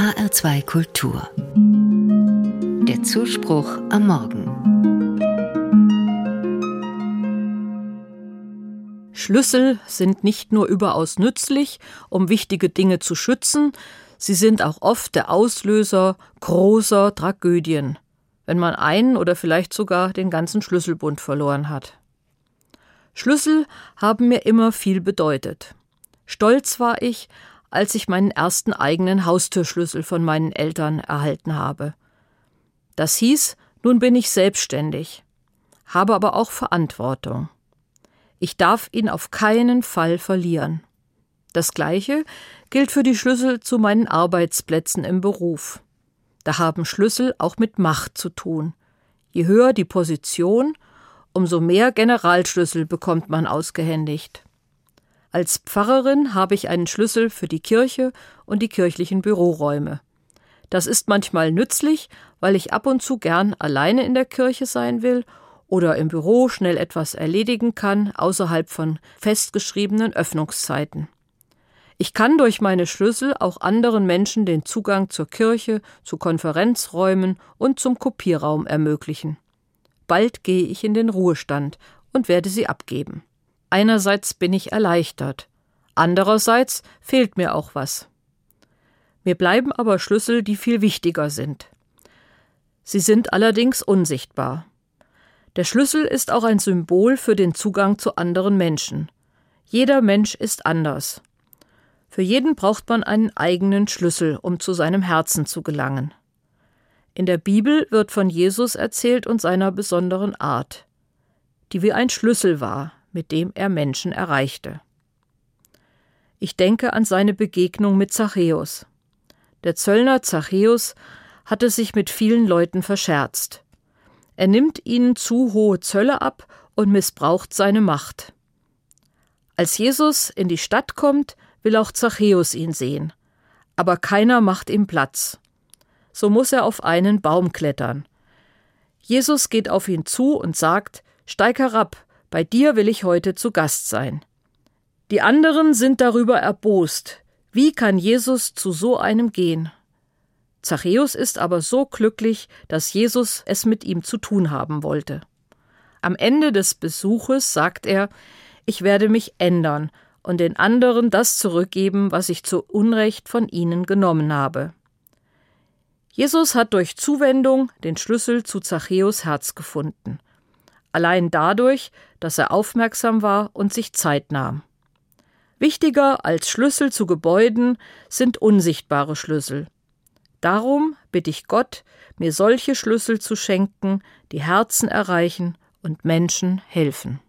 HR2 Kultur. Der Zuspruch am Morgen. Schlüssel sind nicht nur überaus nützlich, um wichtige Dinge zu schützen, sie sind auch oft der Auslöser großer Tragödien, wenn man einen oder vielleicht sogar den ganzen Schlüsselbund verloren hat. Schlüssel haben mir immer viel bedeutet. Stolz war ich, als ich meinen ersten eigenen Haustürschlüssel von meinen Eltern erhalten habe. Das hieß, nun bin ich selbstständig, habe aber auch Verantwortung. Ich darf ihn auf keinen Fall verlieren. Das Gleiche gilt für die Schlüssel zu meinen Arbeitsplätzen im Beruf. Da haben Schlüssel auch mit Macht zu tun. Je höher die Position, umso mehr Generalschlüssel bekommt man ausgehändigt. Als Pfarrerin habe ich einen Schlüssel für die Kirche und die kirchlichen Büroräume. Das ist manchmal nützlich, weil ich ab und zu gern alleine in der Kirche sein will oder im Büro schnell etwas erledigen kann, außerhalb von festgeschriebenen Öffnungszeiten. Ich kann durch meine Schlüssel auch anderen Menschen den Zugang zur Kirche, zu Konferenzräumen und zum Kopierraum ermöglichen. Bald gehe ich in den Ruhestand und werde sie abgeben. Einerseits bin ich erleichtert, andererseits fehlt mir auch was. Mir bleiben aber Schlüssel, die viel wichtiger sind. Sie sind allerdings unsichtbar. Der Schlüssel ist auch ein Symbol für den Zugang zu anderen Menschen. Jeder Mensch ist anders. Für jeden braucht man einen eigenen Schlüssel, um zu seinem Herzen zu gelangen. In der Bibel wird von Jesus erzählt und seiner besonderen Art, die wie ein Schlüssel war, mit dem er Menschen erreichte. Ich denke an seine Begegnung mit Zachäus. Der Zöllner Zachäus hatte sich mit vielen Leuten verscherzt. Er nimmt ihnen zu hohe Zölle ab und missbraucht seine Macht. Als Jesus in die Stadt kommt, will auch Zachäus ihn sehen, aber keiner macht ihm Platz. So muss er auf einen Baum klettern. Jesus geht auf ihn zu und sagt Steig herab, bei dir will ich heute zu Gast sein. Die anderen sind darüber erbost. Wie kann Jesus zu so einem gehen? Zachäus ist aber so glücklich, dass Jesus es mit ihm zu tun haben wollte. Am Ende des Besuches sagt er, ich werde mich ändern und den anderen das zurückgeben, was ich zu Unrecht von ihnen genommen habe. Jesus hat durch Zuwendung den Schlüssel zu Zachäus Herz gefunden allein dadurch, dass er aufmerksam war und sich Zeit nahm. Wichtiger als Schlüssel zu Gebäuden sind unsichtbare Schlüssel. Darum bitte ich Gott, mir solche Schlüssel zu schenken, die Herzen erreichen und Menschen helfen.